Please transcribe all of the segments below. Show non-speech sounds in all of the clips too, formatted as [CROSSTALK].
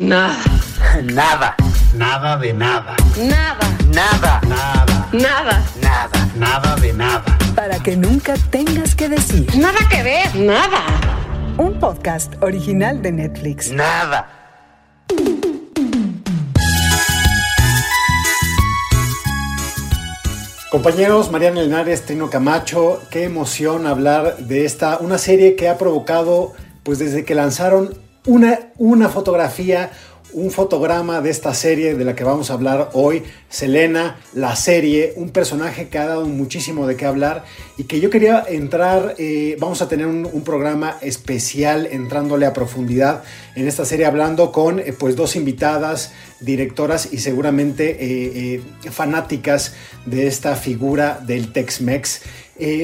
Nada. [LAUGHS] Nada. Nada de nada. Nada. Nada. Nada. Nada. Nada. Nada de nada. Para que nunca tengas que decir. Nada que ver. Nada. Un podcast original de Netflix. Nada. Compañeros, Mariana Linares, Trino Camacho, qué emoción hablar de esta, una serie que ha provocado, pues desde que lanzaron una, una fotografía, un fotograma de esta serie de la que vamos a hablar hoy, Selena, la serie, un personaje que ha dado muchísimo de qué hablar y que yo quería entrar, eh, vamos a tener un, programa especial entrándole a profundidad en esta serie hablando con eh, pues dos invitadas, directoras y seguramente eh, fanáticas de esta figura del Tex-Mex.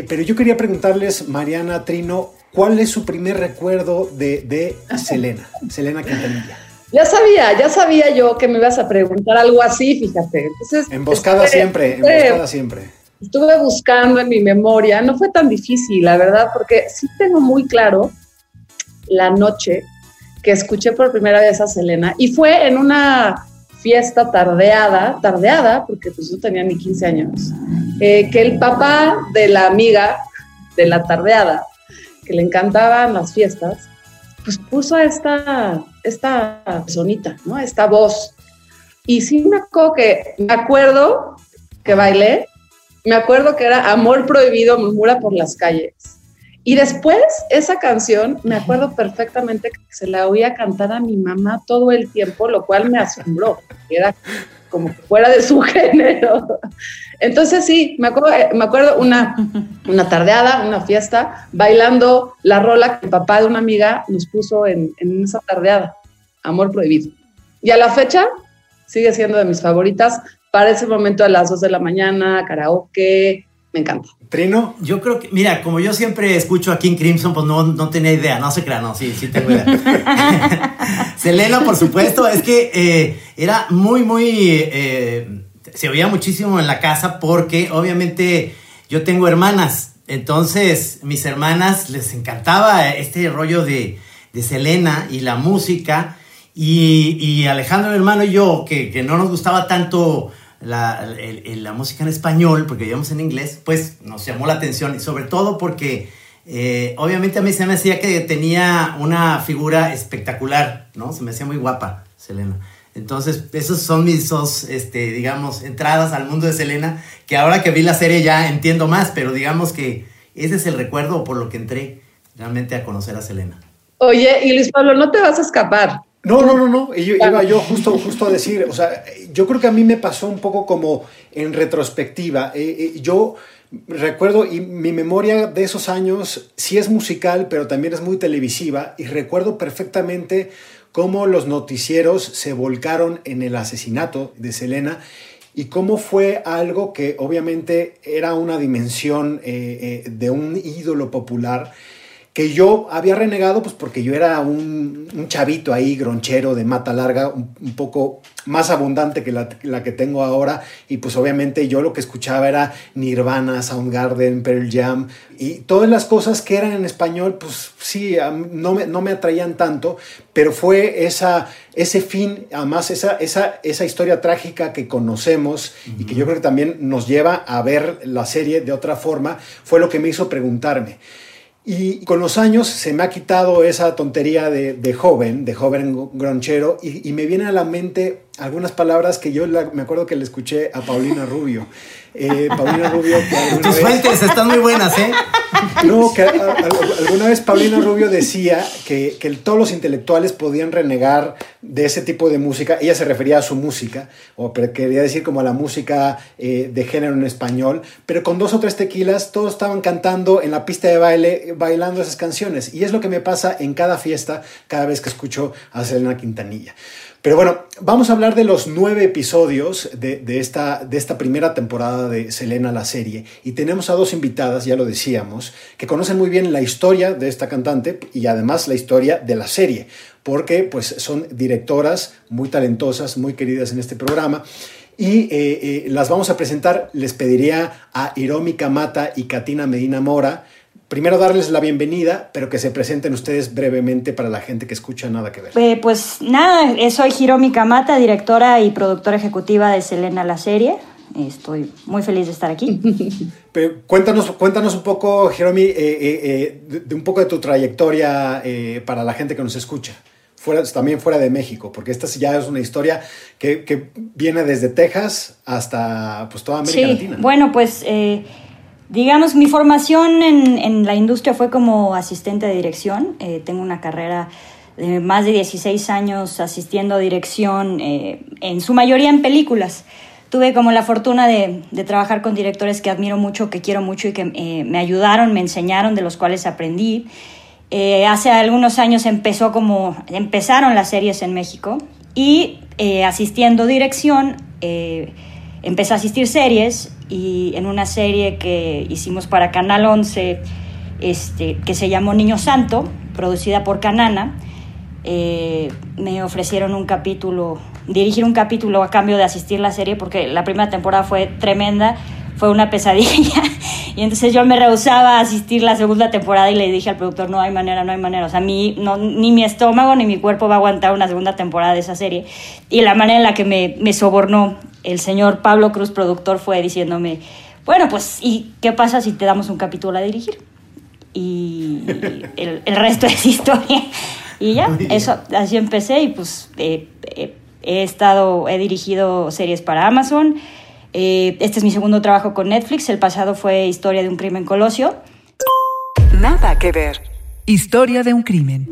pero yo quería preguntarles, Mariana Trino, ¿cuál es su primer recuerdo de, de Selena, [LAUGHS] Selena Quintanilla? Ya sabía, ya sabía yo que me ibas a preguntar algo así, fíjate. Entonces, emboscada estuve, siempre, estuve, emboscada siempre. Estuve buscando en mi memoria, no fue tan difícil, la verdad, porque sí tengo muy claro la noche que escuché por primera vez a Selena y fue en una fiesta tardeada, tardeada, porque pues yo tenía ni 15 años, eh, que el papá de la amiga de la tardeada, que le encantaban las fiestas, pues puso esta, esta personita, ¿no? Esta voz. Y sí me acuerdo que, me acuerdo que bailé, me acuerdo que era Amor Prohibido, murmura por las calles. Y después, esa canción, me acuerdo perfectamente que se la oía cantar a mi mamá todo el tiempo, lo cual me asombró. Era como fuera de su [LAUGHS] género. Entonces sí, me acuerdo, me acuerdo una, una tardeada, una fiesta, bailando la rola que el papá de una amiga nos puso en, en esa tardeada, Amor Prohibido. Y a la fecha sigue siendo de mis favoritas. Para ese momento a las 2 de la mañana, karaoke, me encanta. Trino, yo creo que, mira, como yo siempre escucho a King Crimson, pues no, no tenía idea, no se crea, no, sí, sí tengo idea. [LAUGHS] Selena, por supuesto, es que eh, era muy, muy, eh, se oía muchísimo en la casa porque obviamente yo tengo hermanas, entonces mis hermanas les encantaba este rollo de, de Selena y la música y, y Alejandro, mi hermano y yo, que, que no nos gustaba tanto la, la, música en español, porque vivíamos en inglés, pues nos llamó la atención y sobre todo porque eh, obviamente a mí se me hacía que tenía una figura espectacular, ¿no? Se me hacía muy guapa, Selena. Entonces, esos son mis dos, este, digamos, entradas al mundo de Selena, que ahora que vi la serie ya entiendo más, pero digamos que ese es el recuerdo por lo que entré realmente a conocer a Selena. Oye, y Luis Pablo, no te vas a escapar. No, no, no, no. Yo, iba yo justo, justo a decir, o sea, yo creo que a mí me pasó un poco como en retrospectiva. Eh, eh, yo recuerdo, y mi memoria de esos años sí es musical, pero también es muy televisiva, y recuerdo perfectamente cómo los noticieros se volcaron en el asesinato de Selena y cómo fue algo que obviamente era una dimensión eh, de un ídolo popular que yo había renegado, pues porque yo era un, un chavito ahí, gronchero, de mata larga, un, un poco más abundante que la, la, que tengo ahora, y pues obviamente yo lo que escuchaba era Nirvana, Soundgarden, Pearl Jam, y todas las cosas que eran en español, pues sí, no me, no me atraían tanto, pero fue esa, ese fin, además esa, esa, esa historia trágica que conocemos uh -huh. y que yo creo que también nos lleva a ver la serie de otra forma, fue lo que me hizo preguntarme. Y con los años se me ha quitado esa tontería de, de joven, de joven gronchero, y, y, me vienen a la mente algunas palabras que yo la, me acuerdo que le escuché a Paulina Rubio. Eh, Paulina Rubio. Que Tus vez, fuentes están muy buenas, ¿eh? No, que a, a, alguna vez Paulina Rubio decía que, que, todos los intelectuales podían renegar de ese tipo de música. Ella se refería a su música, o quería decir como a la música eh, de género en español, pero con dos o tres tequilas todos estaban cantando en la pista de baile, bailando esas canciones. Y es lo que me pasa en cada fiesta, cada vez que escucho a Selena Quintanilla. Pero bueno, vamos a hablar de los nueve episodios de, esta, primera temporada de Selena la serie. Y tenemos a dos invitadas, ya lo decíamos, que conocen muy bien la historia de esta cantante y además la historia de la serie, porque pues son directoras muy talentosas, muy queridas en este programa. Y eh, eh, las vamos a presentar, les pediría a Hiromi Kamata y Katina Medina Mora, primero darles la bienvenida, pero que se presenten ustedes brevemente para la gente que escucha Nada que ver. Eh, pues nada, eh, soy Hiromi Kamata, directora y productora ejecutiva de Selena la serie. Estoy muy feliz de estar aquí. [LAUGHS] Pero cuéntanos, cuéntanos un poco, Hiromi, eh, de, de un poco de tu trayectoria para la gente que nos escucha. Fuera, también fuera de México, porque esta ya es una historia que, que viene desde Texas hasta pues, toda América Sí, Latina. bueno, pues eh, digamos, mi formación en, la industria fue como asistente de dirección. Eh, tengo una carrera de más de 16 años asistiendo a dirección, eh, en su mayoría en películas. Tuve como la fortuna de, trabajar con directores que admiro mucho, que quiero mucho y que eh, me ayudaron, me enseñaron, de los cuales aprendí. Hace algunos años empezó como, empezaron las series en México y asistiendo dirección, empecé a asistir series y en una serie que hicimos para Canal 11, este, que se llamó Niño Santo, producida por Canana, eh, me ofrecieron un capítulo, dirigir un capítulo a cambio de asistir la serie porque la primera temporada fue tremenda, fue una pesadilla [LAUGHS] y entonces yo me rehusaba a asistir la segunda temporada y le dije al productor, no hay manera, no hay manera, o sea, mi, no, ni mi estómago ni mi cuerpo va a aguantar una segunda temporada de esa serie y la manera en la que me, me sobornó el señor Pablo Cruz, productor, fue diciéndome, bueno, pues, ¿y qué pasa si te damos un capítulo a dirigir? Y [LAUGHS] el, el resto es historia. Y ya, eso, así empecé y pues eh, eh, he estado, he dirigido series para Amazon. Eh, este es mi segundo trabajo con Netflix. El pasado fue Historia de un crimen colosio. Nada que ver. Historia de un crimen.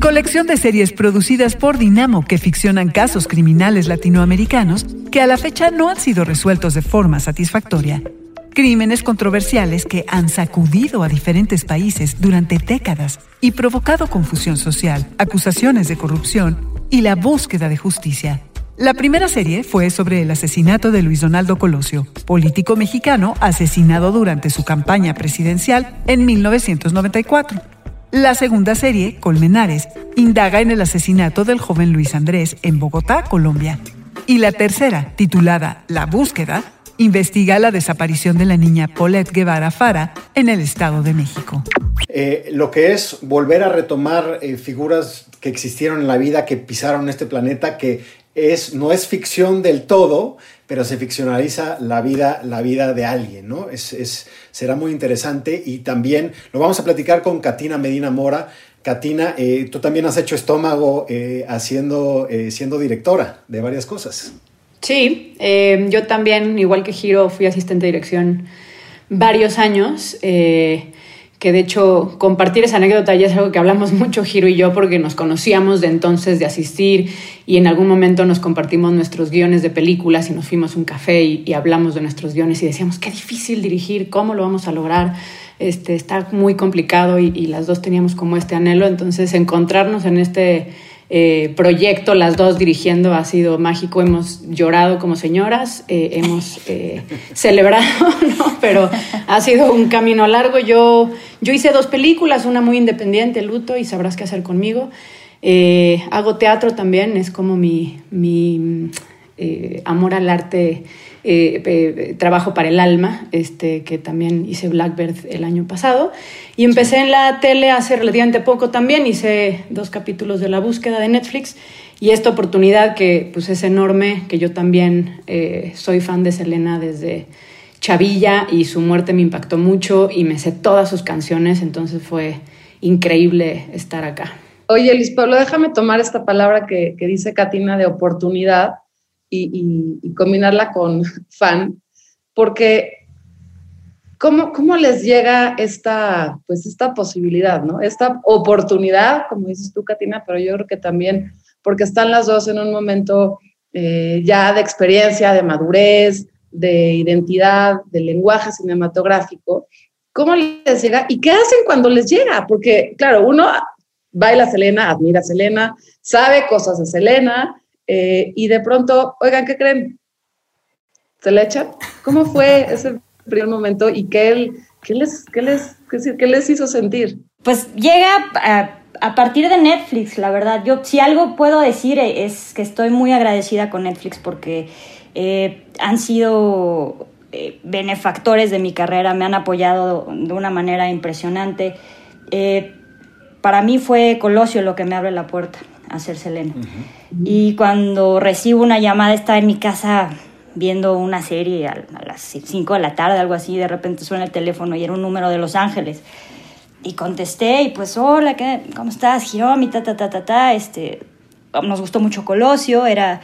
Colección de series producidas por Dinamo que ficcionan casos criminales latinoamericanos que a la fecha no han sido resueltos de forma satisfactoria. Crímenes controversiales que han sacudido a diferentes países durante décadas y provocado confusión social, acusaciones de corrupción y la búsqueda de justicia. La primera serie fue sobre el asesinato de Luis Donaldo Colosio, político mexicano asesinado durante su campaña presidencial en 1994. La segunda serie, Colmenares, indaga en el asesinato del joven Luis Andrés en Bogotá, Colombia. Y la tercera, titulada La búsqueda, investiga la desaparición de la niña Paulette Guevara Fara en el Estado de México. Eh, lo que es volver a retomar eh, figuras que existieron en la vida, que pisaron este planeta, que es, no es ficción del todo, pero se ficcionaliza la vida, la vida de alguien, ¿no? Es, es- será muy interesante y también lo vamos a platicar con Katina Medina Mora. Katina, eh, tú también has hecho estómago eh, haciendo, eh, siendo directora de varias cosas. Sí, yo también, igual que Giro, fui asistente de dirección varios años. Que de hecho compartir esa anécdota ya es algo que hablamos [LAUGHS] mucho Giro y yo porque nos conocíamos de entonces de asistir y en algún momento nos compartimos nuestros guiones de películas y nos fuimos a un café y, hablamos de nuestros guiones y decíamos qué difícil dirigir, cómo lo vamos a lograr, este, está muy complicado y las dos teníamos como este anhelo, entonces encontrarnos en este eh, proyecto, las dos dirigiendo, ha sido mágico. Hemos llorado como señoras, eh, hemos eh, [LAUGHS] celebrado, ¿no? pero ha sido un camino largo. Yo, yo hice dos películas, una muy independiente, Luto, y Sabrás qué hacer conmigo. Hago teatro también, es como mi, mi amor al arte. Eh, eh, trabajo para el alma, este, que también hice Blackbird el año pasado. Y empecé en la tele hace relativamente poco también, hice dos capítulos de La búsqueda de Netflix. Y esta oportunidad que pues, es enorme, que yo también eh, soy fan de Selena desde Chavilla y su muerte me impactó mucho y me sé todas sus canciones, entonces fue increíble estar acá. Oye, Luis Pablo, déjame tomar esta palabra que, que dice Katina de oportunidad y, combinarla con [LAUGHS] fan, porque ¿cómo, cómo les llega esta, pues esta posibilidad, ¿no? Esta oportunidad, como dices tú, Katina, pero yo creo que también porque están las dos en un momento eh, ya de experiencia, de madurez, de identidad, de lenguaje cinematográfico. ¿Cómo les llega? ¿Y qué hacen cuando les llega? Porque, claro, uno baila a Selena, admira a Selena, sabe cosas de Selena, eh, y de pronto, oigan, ¿qué creen? ¿Se le echan? ¿Cómo fue ese primer momento y qué, él- qué les, qué, les, qué, les hizo sentir? Pues llega a, a partir de Netflix, la verdad. Yo, si algo puedo decir es que estoy muy agradecida con Netflix porque eh, han sido eh, benefactores de mi carrera, me han apoyado de una manera impresionante. Eh, para mí fue Colosio lo que me abre la puerta a ser Selena. Y cuando recibo una llamada, estaba en mi casa viendo una serie a, las 5 de la tarde, algo así, de repente suena el teléfono y era un número de Los Ángeles. Y contesté y pues, hola, ¿qué, ¿cómo estás? Hiromi, ta, ta, ta, ta, ta. Este, nos gustó mucho Colosio, era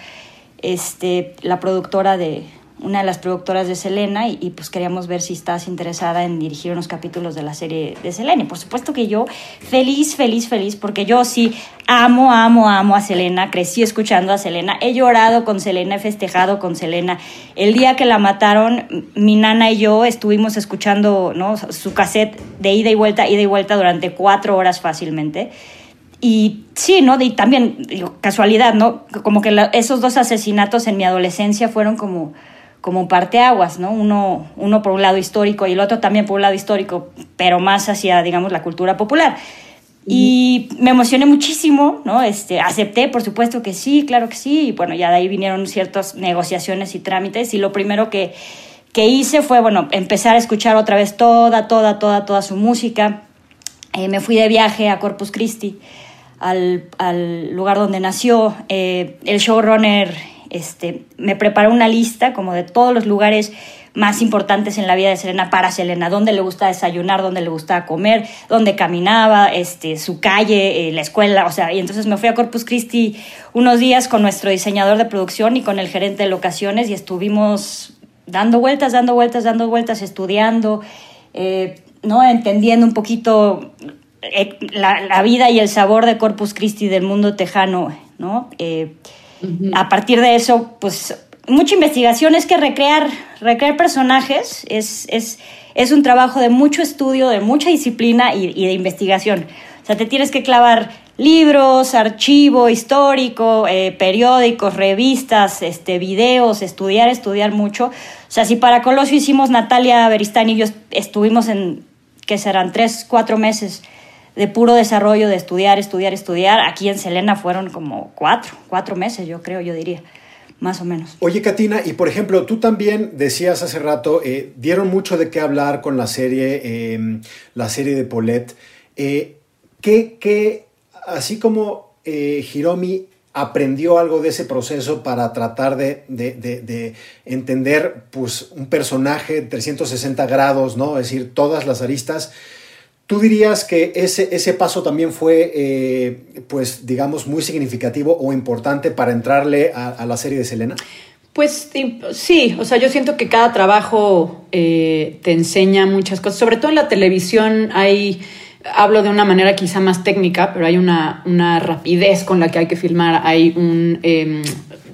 este, la productora de, una de las productoras de Selena y, pues queríamos ver si estás interesada en dirigir unos capítulos de la serie de Selena. Y por supuesto que yo feliz, feliz, feliz, porque yo sí amo, amo, amo a Selena, crecí escuchando a Selena, he llorado con Selena, he festejado con Selena. El día que la mataron, mi nana y yo estuvimos escuchando ¿no? su cassette de ida y vuelta, ida y vuelta durante cuatro horas fácilmente. Y sí, ¿no? Y también, casualidad, ¿no? Como que esos dos asesinatos en mi adolescencia fueron como como parteaguas, ¿no? Uno, uno por un lado histórico y el otro también por un lado histórico, pero más hacia, digamos, la cultura popular. Y me emocioné muchísimo, ¿no? Este, acepté, por supuesto que sí, claro que sí, y bueno, ya de ahí vinieron ciertas negociaciones y trámites, y lo primero que, que hice fue, bueno, empezar a escuchar otra vez toda, toda, toda, toda su música. Eh, me fui de viaje a Corpus Christi, al, al lugar donde nació. Eh, el showrunner este, me preparé una lista como de todos los lugares más importantes en la vida de Selena para Selena, dónde le gusta desayunar, dónde le gusta comer, dónde caminaba, este, su calle, eh, la escuela, o sea, y entonces me fui a Corpus Christi unos días con nuestro diseñador de producción y con el gerente de locaciones y estuvimos dando vueltas, dando vueltas, dando vueltas, estudiando, eh, ¿no? entendiendo un poquito eh, la, la, vida y el sabor de Corpus Christi del mundo tejano, ¿no? A partir de eso, pues mucha investigación es que recrear, recrear personajes es, es, es un trabajo de mucho estudio, de mucha disciplina y, de investigación. O sea, te tienes que clavar libros, archivo histórico, eh, periódicos, revistas, este, videos, estudiar, estudiar mucho. O sea, si para Colosio hicimos Natalia Beristani y yo estuvimos en, que serán tres, cuatro meses de puro desarrollo, de estudiar, estudiar, estudiar. Aquí en Selena fueron como cuatro, cuatro meses, yo creo, yo diría, más o menos. Oye, Katina, y por ejemplo, tú también decías hace rato, eh, dieron mucho de qué hablar con la serie, em, la serie de Paulette. Eh, ¿qué, qué, así como eh, Hiromi aprendió algo de ese proceso para tratar de, de, de, de, entender pues, un personaje 360 grados, ¿no? Es decir, todas las aristas. ¿Tú dirías que ese, ese paso también fue, eh, pues, digamos, muy significativo o importante para entrarle a, la serie de Selena? Pues sí, o sea, yo siento que cada trabajo eh, te enseña muchas cosas, sobre todo en la televisión hay, hablo de una manera quizá más técnica, pero hay una, una rapidez con la que hay que filmar, hay un, eh,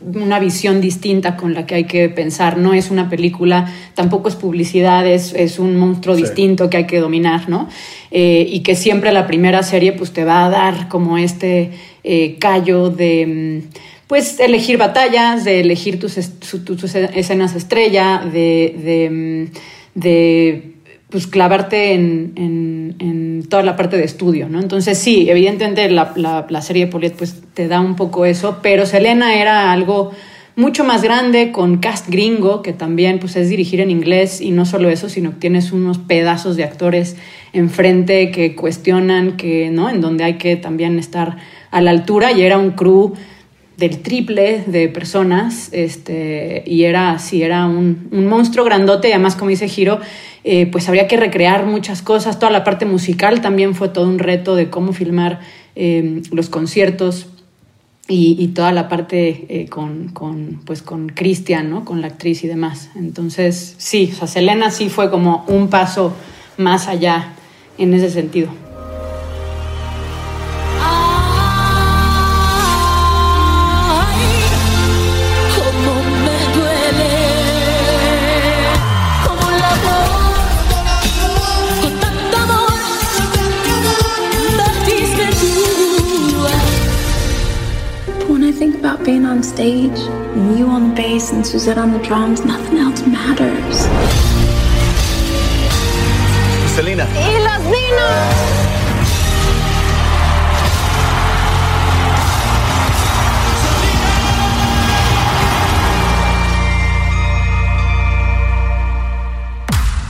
una visión distinta con la que hay que pensar. No es una película, tampoco es publicidad, es, es un monstruo sí. distinto que hay que dominar, ¿no? Eh, y que siempre la primera serie pues te va a dar como este eh, callo de pues elegir batallas, de elegir tus, tus escenas estrella, de, de, de pues clavarte en, en, toda la parte de estudio, ¿no? Entonces sí, evidentemente la, la, serie de Poliet pues te da un poco eso, pero Selena era algo mucho más grande con cast gringo, que también pues es dirigir en inglés y no solo eso, sino que tienes unos pedazos de actores enfrente que cuestionan, que, ¿no? En donde hay que también estar a la altura y era un crew del triple de personas, este, y era así, era un, un, monstruo grandote, y además, como dice Giro, eh, pues habría que recrear muchas cosas, toda la parte musical también fue todo un reto de cómo filmar eh, los conciertos y, toda la parte eh, con, con, pues con Cristian, ¿no? Con la actriz y demás. Entonces, sí, o sea, Selena sí fue como un paso más allá en ese sentido. On stage, and you on the bass and Suzette on the drums, nothing else matters. Selena. ¡Y los niños!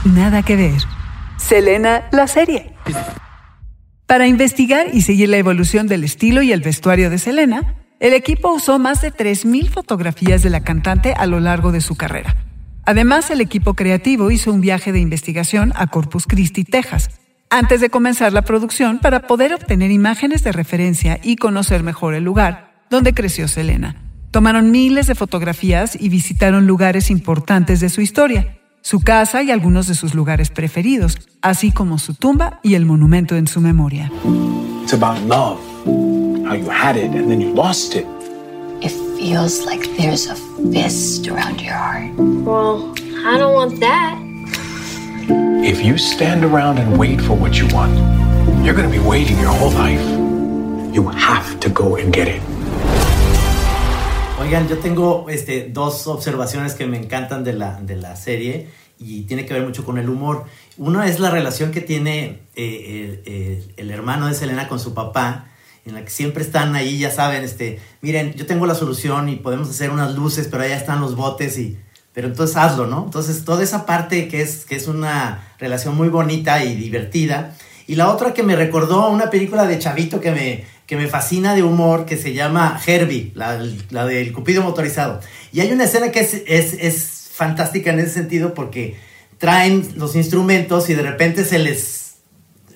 Nada que ver. Selena, la serie. Para investigar y seguir la evolución del estilo y el vestuario de Selena, el equipo usó más de 3.000 fotografías de la cantante a lo largo de su carrera. Además, el equipo creativo hizo un viaje de investigación a Corpus Christi, Texas, antes de comenzar la producción para poder obtener imágenes de referencia y conocer mejor el lugar donde creció Selena. Tomaron miles de fotografías y visitaron lugares importantes de su historia, su casa y algunos de sus lugares preferidos, así como su tumba y el monumento en su memoria. It's about love. How you had it and then you lost it. It feels like there's a fist around your heart. Well, I don't want that. If you stand around and wait for what you want, you're going to be waiting your whole life. You have to go and get it. Oigan, yo tengo este, dos observaciones que me encantan de la, de la serie y tiene que ver mucho con el humor. Una es la relación que tiene eh, el, el- el hermano de Selena con su papá, en la que siempre están ahí, ya saben, este, miren, yo tengo la solución y podemos hacer unas luces, pero allá están los botes y... Pero entonces hazlo, ¿no? Entonces toda esa parte que es, que es una relación muy bonita y divertida. Y la otra que me recordó a una película de Chavito que me, que me fascina de humor, que se llama Herbie, la, la del Cupido motorizado. Y hay una escena que es, es, es fantástica en ese sentido porque traen los instrumentos y de repente se les,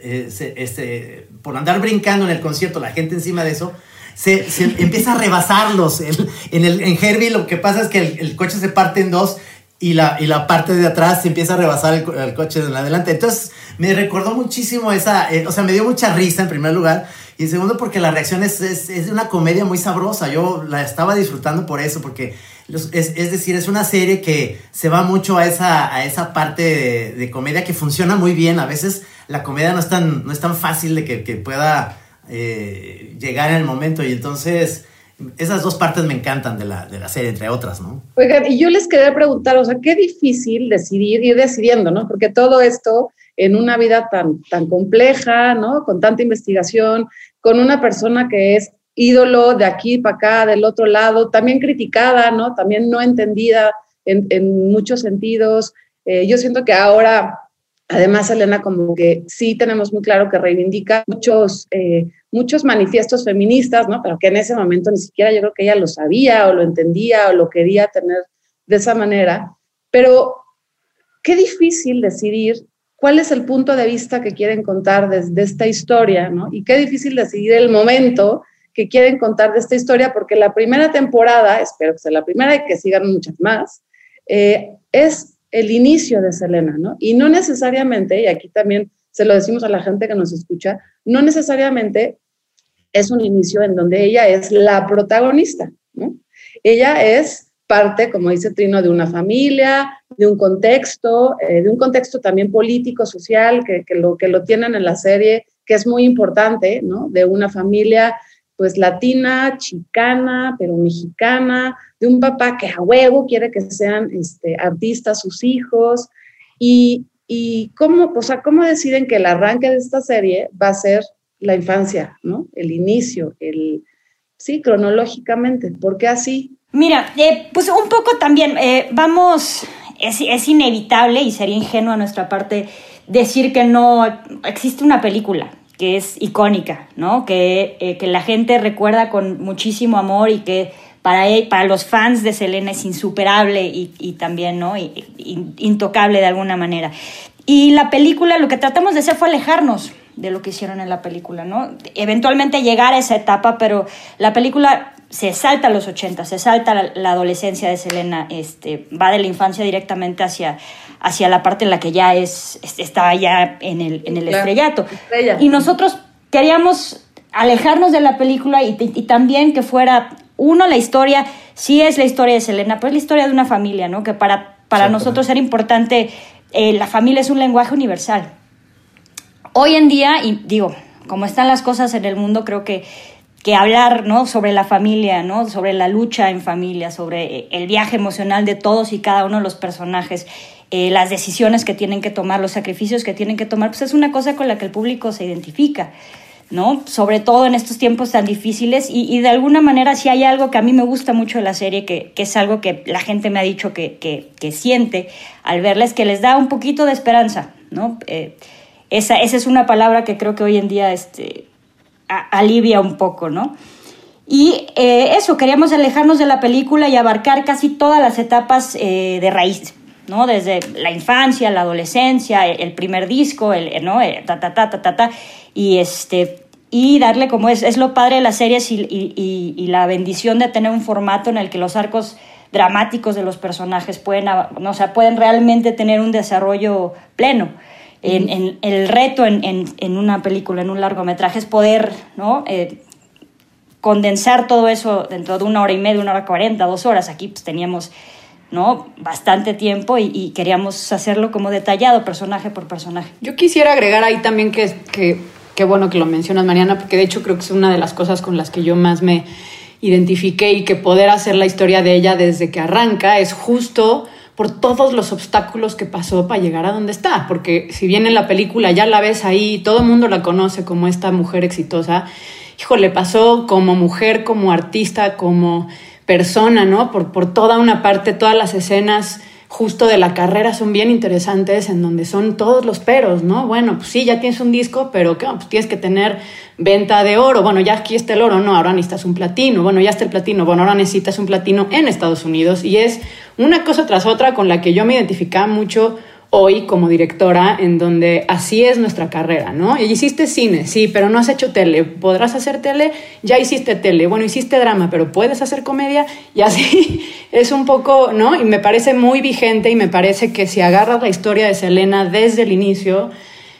este, por andar brincando en el concierto, la gente encima de eso, se, se [LAUGHS] empieza a rebasarlos. En, el, en Herbie lo que pasa es que el, el coche se parte en dos y la, y la parte de atrás se empieza a rebasar el, el coche de adelante. Entonces me recordó muchísimo esa, eh, o sea, me dio mucha risa en primer lugar. Y en segundo, porque la reacción es, es, es una comedia muy sabrosa. Yo la estaba disfrutando por eso, porque los- es, es decir, es una serie que se va mucho a esa, a esa parte de, de comedia que funciona muy bien. A veces la comedia no es tan, no es tan fácil de que, que pueda eh, llegar en el momento. Y entonces, esas dos partes me encantan de la, de la serie, entre otras, ¿no? Oigan, y yo les quería preguntar, o sea, qué difícil decidir, ir decidiendo, ¿no? Porque todo esto en una vida tan, tan compleja, ¿no? Con tanta investigación, con una persona que es ídolo de aquí para acá, del otro lado, también criticada, ¿no? También no entendida en, en muchos sentidos. Eh, yo siento que ahora, además, Elena, como que sí tenemos muy claro que reivindica muchos, eh, muchos manifiestos feministas, ¿no? Pero que en ese momento ni siquiera yo creo que ella lo sabía o lo entendía o lo quería tener de esa manera. Pero qué difícil decidir cuál es el punto de vista que quieren contar desde esta historia, ¿no? Y qué difícil decidir el momento que quieren contar de esta historia, porque la primera temporada, espero que sea la primera y que sigan muchas más, eh, es el inicio de Selena, ¿no? Y no necesariamente, y aquí también se lo decimos a la gente que nos escucha, no necesariamente es un inicio en donde ella es la protagonista, ¿no? Ella es parte, como dice Trino, de una familia, de un contexto, eh, de un contexto también político, social, que, que, lo, que lo tienen en la serie, que es muy importante, ¿no? De una familia pues latina, chicana, pero mexicana, de un papá que a huevo quiere que sean este, artistas sus hijos, y, y cómo, o sea, cómo deciden que el arranque de esta serie va a ser la infancia, ¿no? El inicio, el, sí, cronológicamente, ¿por qué así? Mira, eh, pues un poco también, eh, vamos, es, es, inevitable y sería ingenuo a nuestra parte decir que no existe una película que es icónica, ¿no? Que, eh, que la gente recuerda con muchísimo amor y que para, él, para los fans de Selena es insuperable y, y también, ¿no? Y, y, intocable de alguna manera. Y la película, lo que tratamos de hacer fue alejarnos de lo que hicieron en la película, ¿no? Eventualmente llegar a esa etapa, pero la película se salta a los 80, se salta la, la, adolescencia de Selena, este, va de la infancia directamente hacia, hacia la parte en la que ya es, está ya en el, en el claro. estrellato. Estrella. Y nosotros queríamos alejarnos de la película y, y, también que fuera, uno, la historia, sí es la historia de Selena, pero es la historia de una familia, ¿no? Que para, para nosotros era importante, eh, la familia es un lenguaje universal. Hoy en día, y digo, como están las cosas en el mundo, creo que que hablar ¿no? sobre la familia, ¿no? sobre la lucha en familia, sobre el viaje emocional de todos y cada uno de los personajes, eh, las decisiones que tienen que tomar, los sacrificios que tienen que tomar, pues es una cosa con la que el público se identifica. ¿No? Sobre todo en estos tiempos tan difíciles y, de alguna manera si hay algo que a mí me gusta mucho de la serie, que, es algo que la gente me ha dicho que, que, siente al verla, es que les da un poquito de esperanza, ¿no? Eh, esa, esa, es una palabra que creo que hoy en día este, alivia un poco, ¿no? Y eh, eso, queríamos alejarnos de la película y abarcar casi todas las etapas eh, de raíz, ¿no? Desde la infancia, la adolescencia, el, primer disco, el, ¿no? ta, ta, ta, ta, ta, ta, y este y darle como es, es lo padre de las series y, y, y, la bendición de tener un formato en el que los arcos dramáticos de los personajes pueden, no, o sea, pueden realmente tener un desarrollo pleno. En, en, el reto en, en, una película, en un largometraje, es poder ¿no? Eh, condensar todo eso dentro de una hora y media, una hora cuarenta, dos horas. Aquí pues teníamos ¿no? bastante tiempo y, queríamos hacerlo como detallado, personaje por personaje. Yo quisiera agregar ahí también que, que qué bueno que lo mencionas, Mariana, porque de hecho creo que es una de las cosas con las que yo más me identifiqué y que poder hacer la historia de ella desde que arranca es justo por todos los obstáculos que pasó para llegar a donde está, porque si bien en la película ya la ves ahí, todo el mundo la conoce como esta mujer exitosa, hijo, le pasó como mujer, como artista, como persona, ¿no? Por, por toda una parte, todas las escenas justo de la carrera son bien interesantes, en donde son todos los peros, ¿no? Bueno, pues sí, ya tienes un disco, pero ¿qué? Pues tienes que tener venta de oro. Bueno, ya aquí está el oro, no, ahora necesitas un platino. Bueno, ya está el platino, bueno, ahora necesitas un platino en Estados Unidos. Y es una cosa tras otra con la que yo me identificaba mucho hoy como directora, en donde así es nuestra carrera, ¿no? Y hiciste cine, sí, pero no has hecho tele. ¿Podrás hacer tele? Ya hiciste tele. Bueno, hiciste drama, pero ¿puedes hacer comedia? Y así [LAUGHS] es un poco, ¿no? Y me parece muy vigente y me parece que si agarras la historia de Selena desde el inicio,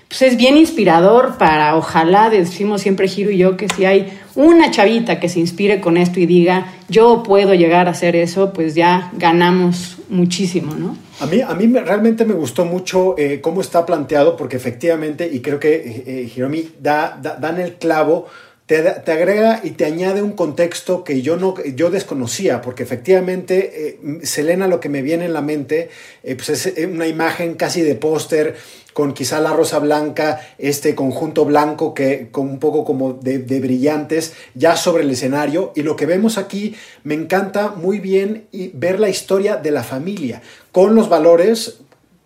pues es bien inspirador para, ojalá, decimos siempre Giro y yo, que si hay una chavita que se inspire con esto y diga, yo puedo llegar a hacer eso, pues ya ganamos muchísimo, ¿no? A mí, a mí realmente me gustó mucho eh, cómo está planteado, porque efectivamente, y creo que eh, eh Hiromi da, da, dan el clavo te, agrega y te añade un contexto que yo, no, yo desconocía, porque efectivamente eh, Selena lo que me viene en la mente eh, pues es eh, una imagen casi de póster con quizá la rosa blanca, este conjunto blanco que con un poco como de, brillantes ya sobre el escenario y lo que vemos aquí me encanta muy bien ver la historia de la familia con los valores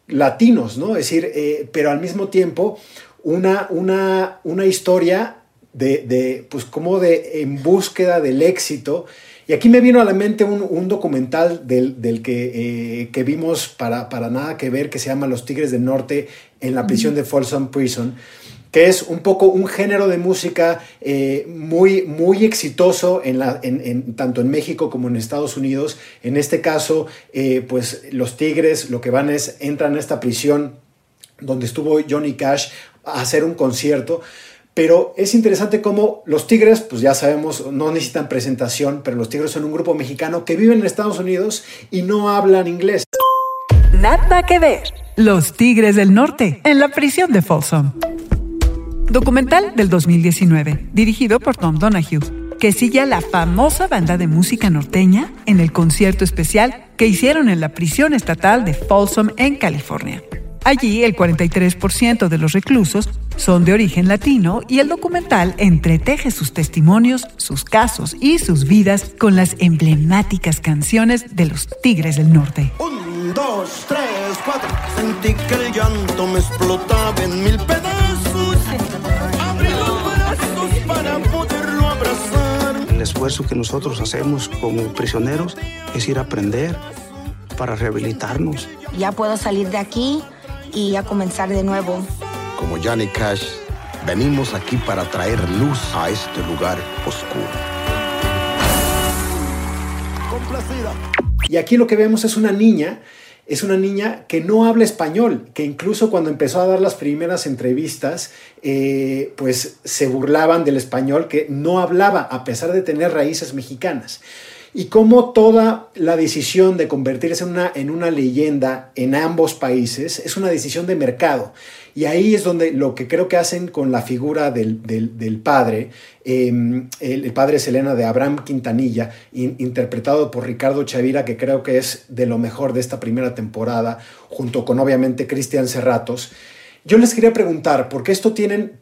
latinos, ¿no? Es decir, pero al mismo tiempo una, una, una historia de, pues como de en búsqueda del éxito. Y aquí me vino a la mente un, documental del, que, eh, que, vimos para, para nada que ver, que se llama Los Tigres del Norte en la prisión de Folsom Prison, que es un poco un género de música eh, muy, muy exitoso en la, en, tanto en México como en Estados Unidos. En este caso, eh, pues los Tigres lo que van es, entran a esta prisión donde estuvo Johnny Cash a hacer un concierto. Pero es interesante cómo los Tigres, pues ya sabemos, no necesitan presentación, pero los Tigres son un grupo mexicano que vive en Estados Unidos y no hablan inglés. Nada que ver. Los Tigres del Norte, en la prisión de Folsom. Documental del 2019, dirigido por Tom Donahue, que sigue a la famosa banda de música norteña en el concierto especial que hicieron en la prisión estatal de Folsom en California. Allí el 43% de los reclusos son de origen latino y el documental entreteje sus testimonios, sus casos y sus vidas con las emblemáticas canciones de los Tigres del Norte. Un, dos, tres, cuatro. Sentí que el llanto me explotaba en mil pedazos. Abrí los brazos para poderlo abrazar. El esfuerzo que nosotros hacemos como prisioneros es ir a aprender para rehabilitarnos. Ya puedo salir de aquí y a comenzar de nuevo. Como Johnny Cash, venimos aquí para traer luz a este lugar oscuro. Y aquí lo que vemos es una niña, es una niña que no habla español, que incluso cuando empezó a dar las primeras entrevistas, eh, pues se burlaban del español que no hablaba a pesar de tener raíces mexicanas y cómo toda la decisión de convertirse en una, en una leyenda en ambos países es una decisión de mercado. Y ahí es donde lo que creo que hacen con la figura del, padre, em, el, padre Selena de Abraham Quintanilla, interpretado por Ricardo Chavira, que creo que es de lo mejor de esta primera temporada, junto con obviamente Cristian Serratos. Yo les quería preguntar, porque esto tienen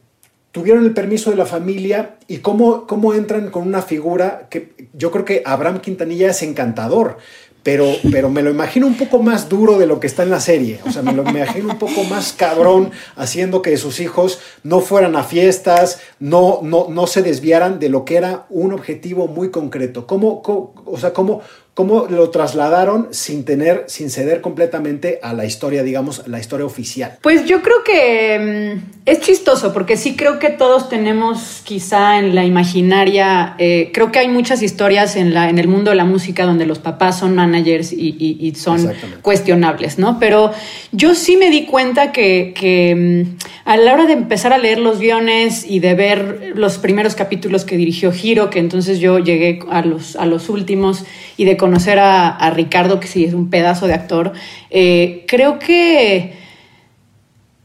tuvieron el permiso de la familia y cómo, cómo entran con una figura que yo creo que Abraham Quintanilla es encantador, pero, pero me lo imagino un poco más duro de lo que está en la serie. O sea, me lo imagino un poco más cabrón haciendo que sus hijos no fueran a fiestas, no, no, no se desviaran de lo que era un objetivo muy concreto. ¿Cómo, cómo- o sea, cómo, cómo lo trasladaron sin tener, sin ceder completamente a la historia, digamos, la historia oficial? Pues yo creo que mm, es chistoso, porque sí creo que todos tenemos quizá en la imaginaria, eh, creo que hay muchas historias en, la, en el mundo de la música donde los papás son managers y, y- y son cuestionables, ¿no? Pero yo sí me di cuenta que, que, mm, a la hora de empezar a leer los guiones y de ver los primeros capítulos que dirigió Giro, que entonces yo llegué a los, a los últimos, y de conocer a, a Ricardo, que sí es un pedazo de actor, eh, creo que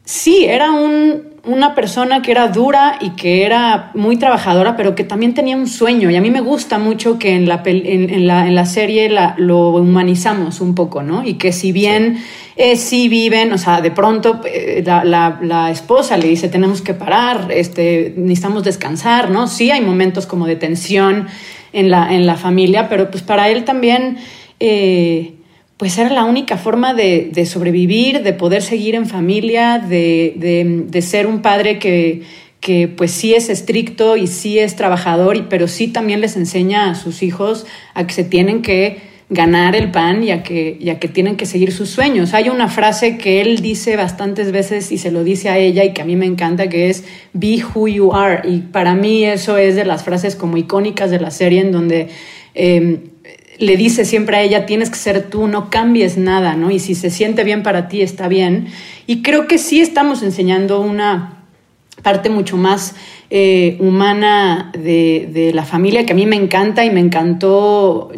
sí, era un- una persona que era dura y que era muy trabajadora, pero que también tenía un sueño. Y a mí me gusta mucho que en la, en, en la, en la serie la- lo humanizamos un poco, ¿no? Y que si bien eh, sí viven, o sea, de pronto eh, la, la- la esposa le dice, tenemos que parar, este, necesitamos descansar, ¿no? Sí hay momentos como de tensión en la, en la familia, pero pues para él también... eh, pues era la única forma de, de sobrevivir, de poder seguir en familia, de, de- de ser un padre que, que pues sí es estricto y sí es trabajador, y, pero sí también les enseña a sus hijos a que se tienen que ganar el pan y a, que, que tienen que seguir sus sueños. Hay una frase que él dice bastantes veces y se lo dice a ella y que a mí me encanta, que es Be who you are. Y para mí eso es de las frases como icónicas de la serie en donde... eh, le dice siempre a ella, tienes que ser tú, no cambies nada, ¿no? Y si se siente bien para ti, está bien. Y creo que sí estamos enseñando una parte mucho más eh, humana de, de la familia que a mí me encanta y me encantó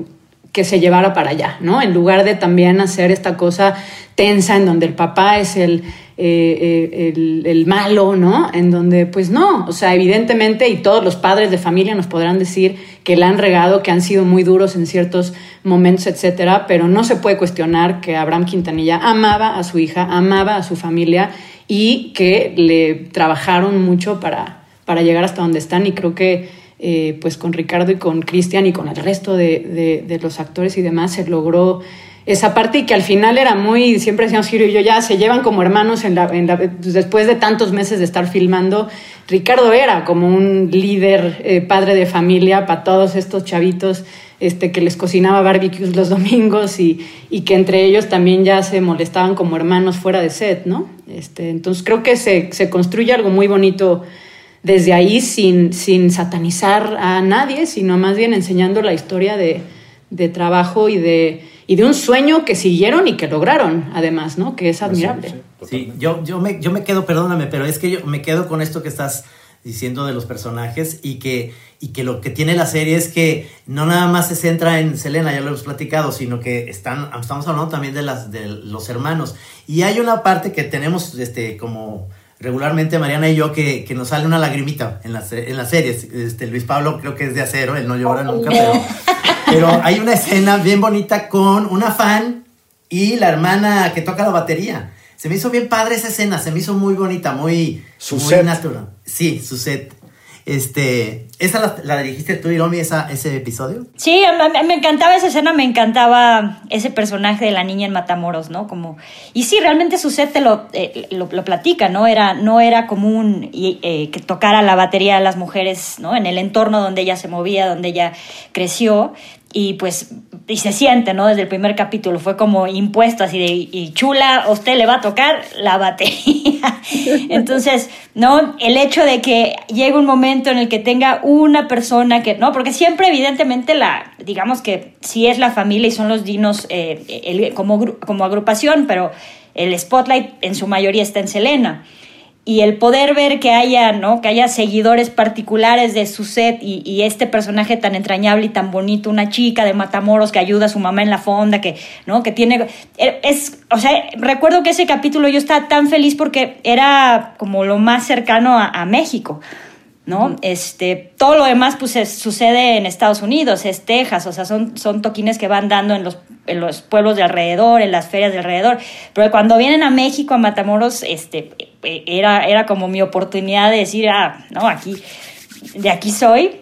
que se llevara para allá, ¿no? En lugar de también hacer esta cosa tensa en donde el papá es el, eh, eh, el, el malo, ¿no? En donde, pues no, o sea, evidentemente, y todos los padres de familia nos podrán decir que la han regado, que han sido muy duros en ciertos momentos, etcétera, pero no se puede cuestionar que Abraham Quintanilla amaba a su hija, amaba a su familia y que le trabajaron mucho para, para llegar hasta donde están y creo que eh, pues con Ricardo y con Cristian y con el resto de, de- los actores y demás se logró esa parte y que al final era muy, siempre decíamos Giro y yo ya se llevan como hermanos pues, después de tantos meses de estar filmando, Ricardo era como un líder, eh, padre de familia para todos estos chavitos este, que les cocinaba barbecues los domingos y, y que entre ellos también ya se molestaban como hermanos fuera de set, ¿no? Este, entonces creo que se, se construye algo muy bonito desde ahí sin, sin satanizar a nadie, sino más bien enseñando la historia de, de trabajo y de, y de un sueño que siguieron y que lograron, además, ¿no? Que es admirable. Sí, yo, yo, me, yo me quedo, perdóname, pero es que yo me quedo con esto que estás diciendo de los personajes y que, y que lo que tiene la serie es que no nada más se centra en Selena, ya lo hemos platicado, sino que están, estamos hablando también de, las, de los hermanos. Y hay una parte que tenemos este, como regularmente Mariana y yo que, que nos sale una lagrimita en las, en las series. Este, Luis Pablo creo que es de acero, él no llora nunca, pero, [LAUGHS] pero hay una escena bien bonita con una fan y la hermana que toca la batería. Se me hizo bien padre esa escena, se me hizo muy bonita, muy, muy Suzette. natural. Sí, Suset. Este, ¿esa la, dirigiste tú, Hiromi, esa, ese episodio? Sí, me encantaba esa escena, me encantaba ese personaje de la niña en Matamoros, ¿no? Como, y sí, realmente su set eh, lo, lo platica, ¿no? Era, no era común y, eh, que tocara la batería a las mujeres, ¿no? En el entorno donde ella se movía, donde ella creció. Y pues, y se siente, ¿no? Desde el primer capítulo fue como impuesto así de, y chula, a usted le va a tocar la batería. [LAUGHS] Entonces, ¿no? El hecho de que llegue un momento en el que tenga una persona que, ¿no? Porque siempre, evidentemente, la, digamos que sí es la familia y son los dinos eh, el- como, como agrupación, pero el spotlight en su mayoría está en Selena. Y el poder ver que haya, ¿no? Que haya seguidores particulares de su set y, y este personaje tan entrañable y tan bonito, una chica de Matamoros que ayuda a su mamá en la fonda, que, ¿no? Que tiene. Es, o sea, recuerdo que ese capítulo yo estaba tan feliz porque era como lo más cercano a, a México. ¿no? Este, todo lo demás pues es- sucede en Estados Unidos, es Texas, o sea, son, son toquines que van dando en los, en los pueblos de alrededor, en las ferias de alrededor, pero cuando vienen a México, a Matamoros, este, eh, era, era como mi oportunidad de decir, ah, no, aquí, de aquí soy.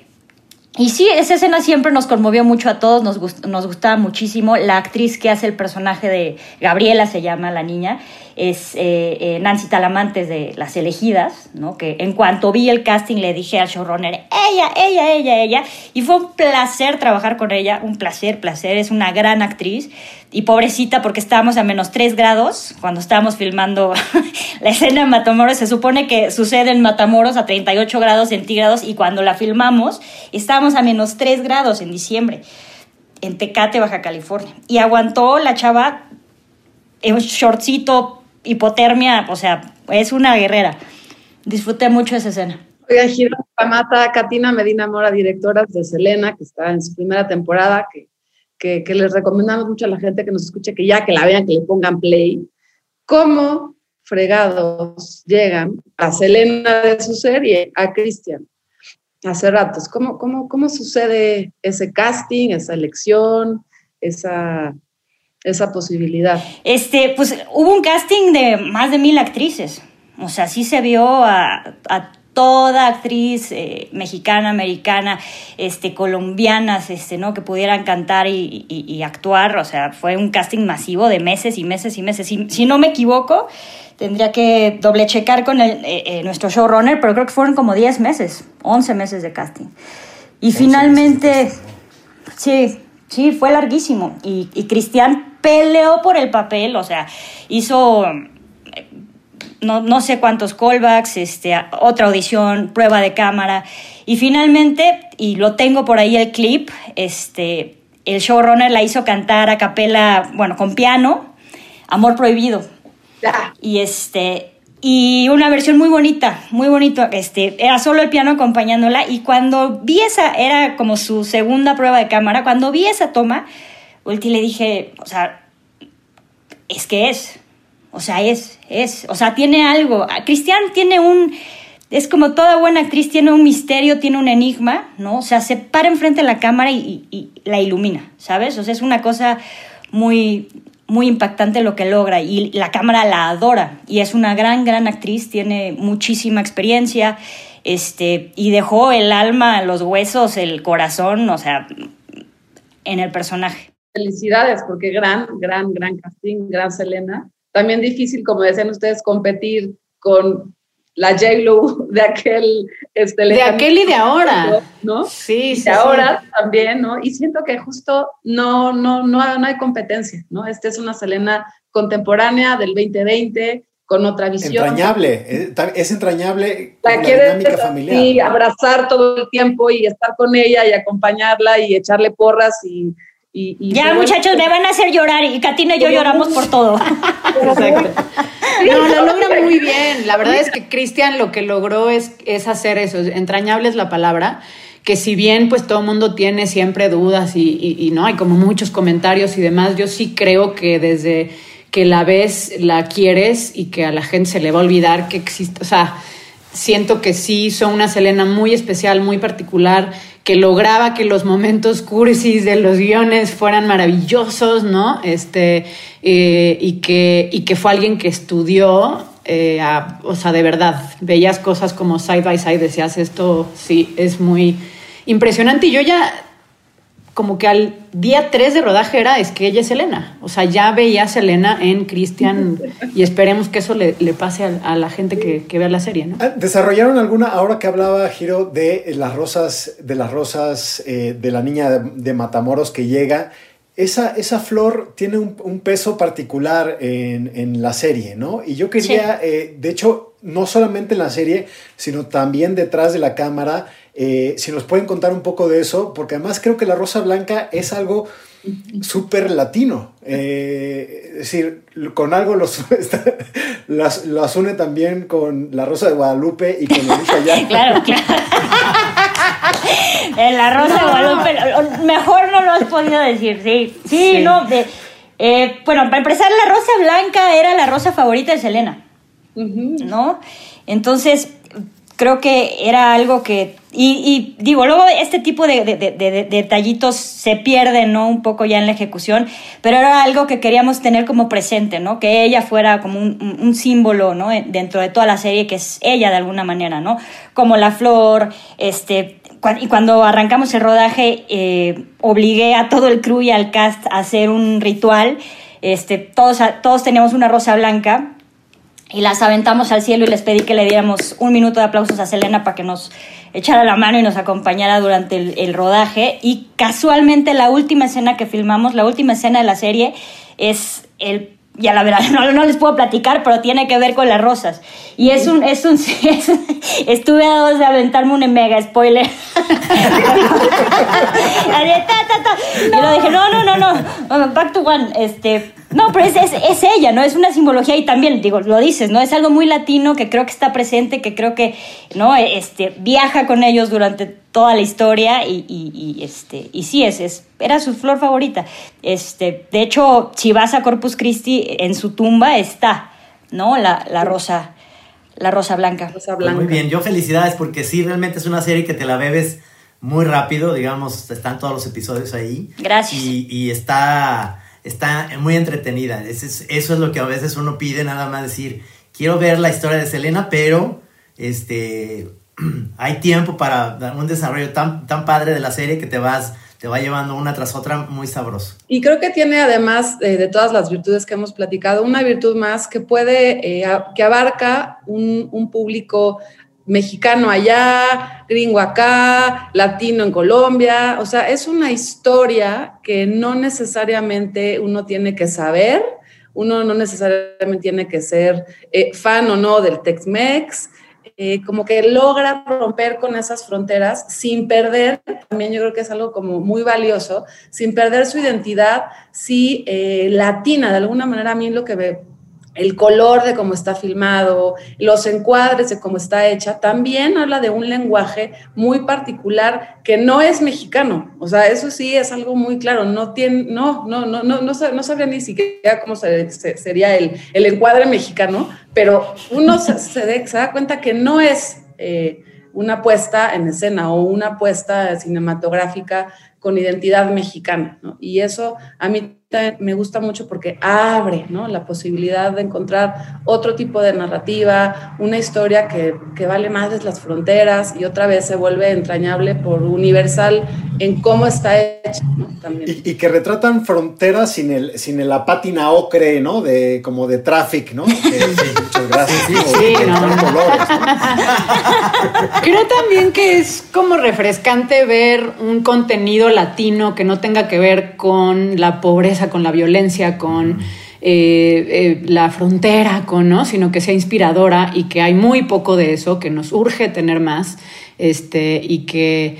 Y sí, esa escena siempre nos conmovió mucho a todos, nos, gust- nos gustaba muchísimo. La actriz que hace el personaje de Gabriela, se llama la niña, es eh, eh, Nancy Talamantes de Las Elegidas, ¿no? Que en cuanto vi el casting le dije al showrunner, ella, ella, ella, ella. Y fue un placer trabajar con ella, un placer, placer. Es una gran actriz. Y pobrecita, porque estábamos a menos 3 grados cuando estábamos filmando [LAUGHS] la escena en Matamoros. Se supone que sucede en Matamoros a 38 grados centígrados y cuando la filmamos estábamos a menos 3 grados en diciembre en Tecate, Baja California. Y aguantó la chava en shortcito, hipotermia, o sea, es una guerrera. Disfruté mucho esa escena. Oigan, Giro Pamata, Katina Medina Mora, directora de Selena, que está en su primera temporada, que, que, que les recomendamos mucho a la gente que nos escuche que ya que la vean, que le pongan play. ¿Cómo fregados llegan a Selena de su serie, a Cristian? Hace ratos, ¿cómo, cómo, ¿cómo sucede ese casting, esa elección, esa, esa posibilidad? Este, pues hubo un casting de más de mil actrices. O sea, sí se vio a, toda actriz eh, mexicana, americana, este, colombianas, este, ¿no? Que pudieran cantar y, y- y actuar. O sea, fue un casting masivo de meses y meses y meses. Si, si no me equivoco, tendría que doble checar con el, eh, eh, nuestro showrunner, pero creo que fueron como 10 meses, 11 meses de casting. Y finalmente, sí, sí, fue larguísimo. Y, y Cristian peleó por el papel, o sea, hizo no, no sé cuántos callbacks, este, otra audición, prueba de cámara. Y finalmente, y lo tengo por ahí el clip, este, el showrunner la hizo cantar a capela, bueno, con piano, Amor Prohibido. Y este, y una versión muy bonita, muy bonito, este, era solo el piano acompañándola y cuando vi esa, era como su segunda prueba de cámara, cuando vi esa toma, volteé y le dije, o sea, es que es, o sea, es, es, o sea, tiene algo, Cristian tiene un, es como toda buena actriz, tiene un misterio, tiene un enigma, ¿no? O sea, se para enfrente de la cámara y- y la ilumina, ¿sabes? O sea, es una cosa muy, muy impactante lo que logra y la cámara la adora y es una gran, gran actriz, tiene muchísima experiencia, este, y dejó el alma, los huesos, el corazón, o sea, en el personaje. Felicidades, porque gran, gran, gran casting, gran Selena. También difícil, como decían ustedes, competir con la J-Lo de aquel... Este, De aquel y de ahora. ¿no? Sí, y sí, de sí. ahora también, ¿no? Y siento que justo no, no, no, no hay competencia, ¿no? Esta es una Selena contemporánea del 2020, con otra visión. Entrañable, eh, ta- es entrañable La la quieres dinámica familiar. así, abrazar todo el tiempo y estar con ella y acompañarla y echarle porras y... y- y Ya, muchachos, me van a hacer llorar y Katina y yo lloramos por todo. [LAUGHS] No, lo logra muy bien. La verdad es que Cristian lo que logró es, es hacer eso. Entrañable es la palabra. Que si bien pues todo el mundo tiene siempre dudas y, y- y no hay como muchos comentarios y demás, yo sí creo que desde que la ves, la quieres y que a la gente se le va a olvidar que existe. O sea, siento que sí hizo una Selena muy especial, muy particular, que lograba que los momentos cursis de los guiones fueran maravillosos, ¿no? Este, eh, y, que, y que fue alguien que estudió, eh, o sea, de verdad, veías cosas como side by side, decías, esto sí, es muy impresionante. Y yo ya, como que al día 3 de rodaje era, es que ella es Selena. O sea, ya veía a Selena en Cristian y esperemos que eso le, le pase a, a la gente que, que vea la serie, ¿no? Ah, ¿Desarrollaron alguna, ahora que hablaba Giro de las rosas, de las rosas eh, de la niña de, de Matamoros que llega? Esa, esa flor tiene un, un peso particular en, en la serie, ¿no? Y yo quería, eh, de hecho, no solamente en la serie, sino también detrás de la cámara, eh, si nos pueden contar un poco de eso, porque además creo que la rosa blanca es algo súper latino. Eh, es decir, con algo los, [LAUGHS] las, las une también con la Rosa de Guadalupe y con Elisa ya. [LAUGHS] Claro, claro. La Rosa de Guadalupe, mejor no lo has podido decir, sí. Sí, Sí. no. de- eh, bueno, para empezar, la Rosa Blanca era la rosa favorita de Selena, ¿no? Entonces, creo que era algo que y, y, digo, luego este tipo de, de, de, detallitos se pierden, ¿no? Un poco ya en la ejecución, pero era algo que queríamos tener como presente, ¿no? Que ella fuera como un, un, símbolo, ¿no? Dentro de toda la serie, que es ella de alguna manera, ¿no? Como la flor, este... Y cuando arrancamos el rodaje, eh, obligué a todo el crew y al cast a hacer un ritual. Este, todos, todos teníamos una rosa blanca y las aventamos al cielo y les pedí que le diéramos un minuto de aplausos a Selena para que nos echara la mano y nos acompañara durante el, rodaje. Y casualmente la última escena que filmamos, la última escena de la serie, es el ya la verdad, [LAUGHS] no, no, les puedo platicar, pero tiene que ver con las rosas. Y es un, es un, [LAUGHS] estuve a dos de aventarme un mega spoiler. [LAUGHS] y lo dije, no, no, no, no, back to one, este, no, pero es, es, es, ella, ¿no? Es una simbología y también, digo, lo dices, ¿no? Es algo muy latino que creo que está presente, que creo que, ¿no? Este, viaja con ellos durante toda la historia y, y, este, y sí, es, es, era su flor favorita. Este, de hecho, si vas a Corpus Christi, en su tumba está, ¿no? La, la rosa. La rosa blanca. Rosa blanca. Pues muy bien, yo felicidades porque sí, realmente es una serie que te la bebes muy rápido, digamos, están todos los episodios ahí. Gracias. Y, y está está muy entretenida. Eso es, eso es lo que a veces uno pide, nada más decir, quiero ver la historia de Selena, pero este, [CLEARS THROAT] hay tiempo para un desarrollo tan, tan padre de la serie que te vas te va llevando una tras otra muy sabroso. Y creo que tiene además eh, de todas las virtudes que hemos platicado, una virtud más que puede, eh, que abarca un, un, público mexicano allá, gringo acá, latino en Colombia. O sea, es una historia que no necesariamente uno tiene que saber, uno no necesariamente tiene que ser eh, fan o no del Tex-Mex. Eh, como que logra romper con esas fronteras sin perder, también yo creo que es algo como muy valioso, sin perder su identidad, sí, eh, latina, de alguna manera a mí lo que me el color de cómo está filmado, los encuadres de cómo está hecha, también habla de un lenguaje muy particular que no es mexicano. O sea, eso sí es algo muy claro. No tiene, no, no, no, no, no, sabría ni siquiera cómo sería el, el, encuadre mexicano, pero uno se, da cuenta que no es eh, una puesta en escena o una puesta cinematográfica con identidad mexicana. Y eso a mí me gusta mucho porque abre ¿no? la posibilidad de encontrar otro tipo de narrativa, una historia que, que vale más de las fronteras y otra vez se vuelve entrañable por universal en cómo está hecha. También. Y, que retratan fronteras sin, el, sin la pátina ocre, ¿no? De, como de traffic, ¿no? [LAUGHS] muchas gracias. Sí, [LAUGHS] Creo también que es como refrescante ver un contenido latino que no tenga que ver con la pobreza con la violencia, con eh, eh, la frontera, con, ¿no? Sino que sea inspiradora y que hay muy poco de eso, que nos urge tener más, este, y que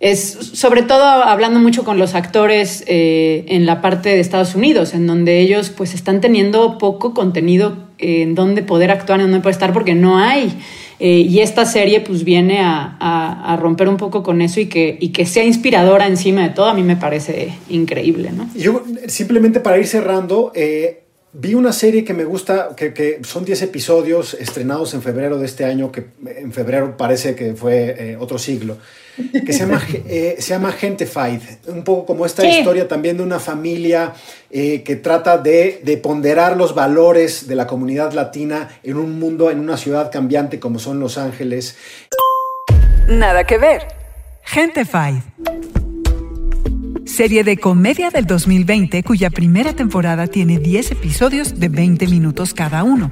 es sobre todo hablando mucho con los actores eh, en la parte de Estados Unidos, en donde ellos pues están teniendo poco contenido en donde poder actuar, en donde poder estar, porque no hay. Eh, y esta serie pues viene a, a, romper un poco con eso y que, y que sea inspiradora encima de todo, a mí me parece increíble, ¿no? Yo simplemente para ir cerrando, eh, vi una serie que me gusta, que, que son 10 episodios estrenados en febrero de este año, que en febrero parece que fue eh, otro siglo que se llama, eh, se llama Gentified, un poco como esta historia también de una familia eh, que trata de, de, ponderar los valores de la comunidad latina en un mundo, en una ciudad cambiante como son Los Ángeles. Nada que ver. Gentified. Serie de comedia del 2020 cuya primera temporada tiene 10 episodios de 20 minutos cada uno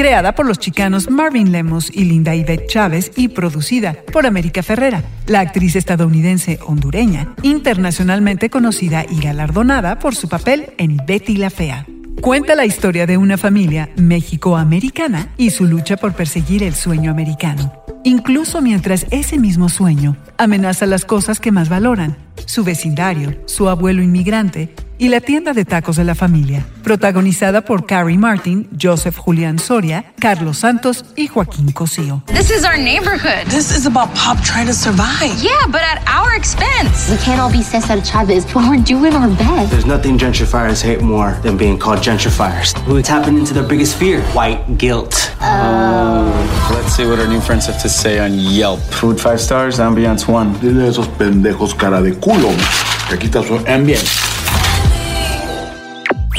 creada por los chicanos Marvin Lemos y Linda Ivette Chávez y producida por América Ferrera, la actriz estadounidense hondureña, internacionalmente conocida y galardonada por su papel en Betty la Fea. Cuenta la historia de una familia méxico-americana y su lucha por perseguir el sueño americano, incluso mientras ese mismo sueño amenaza las cosas que más valoran, su vecindario, su abuelo inmigrante y la tienda de tacos de la familia, protagonizada por Carrie Martin, Joseph Julián Soria, Carlos Santos y Joaquín Cosío. This is our neighborhood. This is about Pop trying to survive. Yeah, but at our expense. We can't all be Cesar Chavez, but we're doing our best. There's nothing gentrifiers hate more than being called gentrifiers. We're tapping into their biggest fear, white guilt. Oh. Let's see what our new friends have to say on Yelp. Food five stars, ambiance one. Dile esos pendejos cara de que aquí está su ambiente.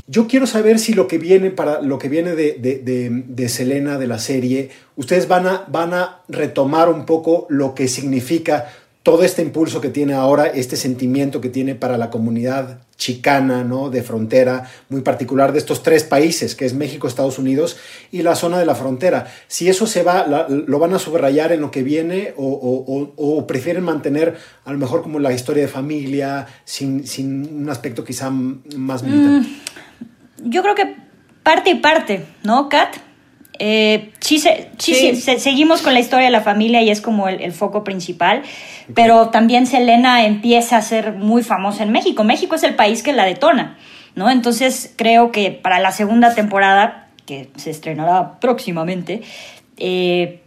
Yo quiero saber si lo que viene para lo que viene de, de, de, de Selena, de la serie, ustedes van a, van a retomar un poco lo que significa todo este impulso que tiene ahora, este sentimiento que tiene para la comunidad chicana, ¿no? De frontera, muy particular de estos tres países, que es México, Estados Unidos y la zona de la frontera. Si eso se va, lo van a subrayar en lo que viene o, prefieren mantener a lo mejor como la historia de familia, sin, sin un aspecto quizá más militar. Mm yo creo que parte y parte, ¿no, Kat? Eh, sí, se, sí, sí. Se, seguimos con la historia de la familia y es como el, el foco principal, okay. pero también Selena empieza a ser muy famosa en México. México es el país que la detona, ¿no? Entonces creo que para la segunda temporada, que se estrenará próximamente, eh,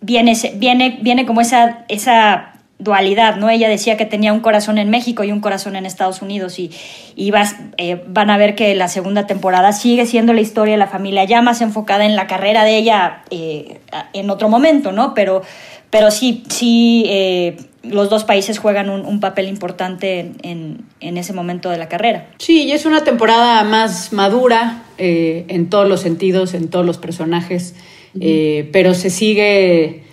viene, viene, viene como esa, esa dualidad, ¿no? Ella decía que tenía un corazón en México y un corazón en Estados Unidos y, y vas, eh, van a ver que la segunda temporada sigue siendo la historia de la familia, ya más enfocada en la carrera de ella eh, en otro momento, ¿no? Pero, pero sí, sí, eh, los dos países juegan un, un papel importante en, en, ese momento de la carrera. Sí, y es una temporada más madura en todos los sentidos, en todos los personajes, uh -huh. pero se sigue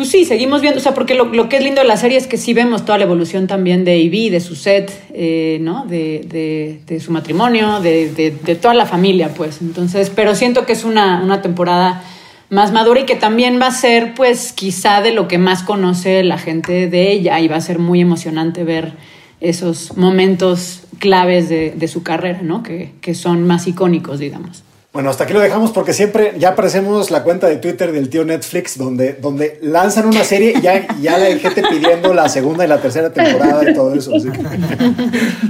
pues sí, seguimos viendo, o sea, porque lo, que es lindo de la serie es que sí vemos toda la evolución también de Ivy, de su set, eh, ¿no? De, de, de, su matrimonio, de, de, toda la familia, pues. Entonces, pero siento que es una, temporada más madura y que también va a ser, pues, quizá de lo que más conoce la gente de ella y va a ser muy emocionante ver esos momentos claves de, de su carrera, ¿no? Que, que son más icónicos, digamos. Bueno, hasta aquí lo dejamos porque siempre ya aparecemos la cuenta de Twitter del tío Netflix donde, donde lanzan una serie y ya, ya hay gente pidiendo la segunda y la tercera temporada y todo eso.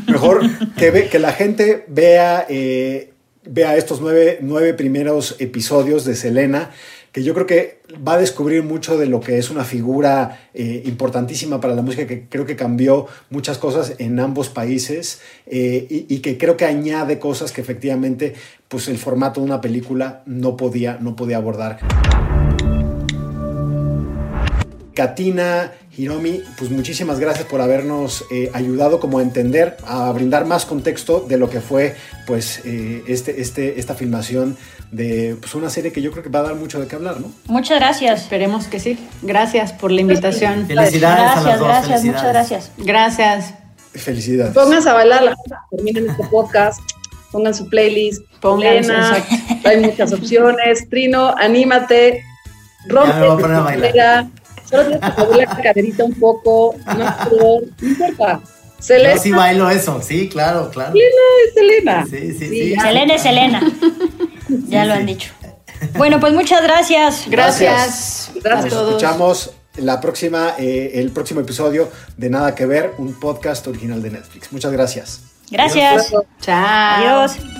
Mejor que, que la gente vea, eh, vea estos nueve, nueve primeros episodios de Selena que yo creo que va a descubrir mucho de lo que es una figura eh, importantísima para la música, que creo que cambió muchas cosas en ambos países eh, y, y, que creo que añade cosas que efectivamente pues el formato de una película no podía, no podía abordar. Katina, Hiromi, pues muchísimas gracias por habernos eh, ayudado como a entender, a brindar más contexto de lo que fue pues eh, este, este, esta filmación de pues, una serie que yo creo que va a dar mucho de qué hablar, ¿no? Muchas gracias. Esperemos que sí. Gracias por la invitación. Felicidades gracias, a las dos. gracias, Felicidades. muchas gracias. Gracias. Felicidades. Pónganse a bailar, la terminen este podcast, pongan su playlist, Pónganse, Elena, hay muchas opciones. Trino, anímate, rompe Solo tienes que mover la caderita un poco, no, no importa. Selena, Yo sí bailo eso, sí, claro, claro. Selena es Selena. Sí, sí, Sí, sí. ya. Selena es Selena. ya lo han dicho. Bueno, pues muchas gracias. Gracias. Gracias. a Nos todos. escuchamos la próxima, eh, el próximo episodio de Nada que Ver, un podcast original de Netflix. Muchas gracias. Gracias. Chao. Adiós.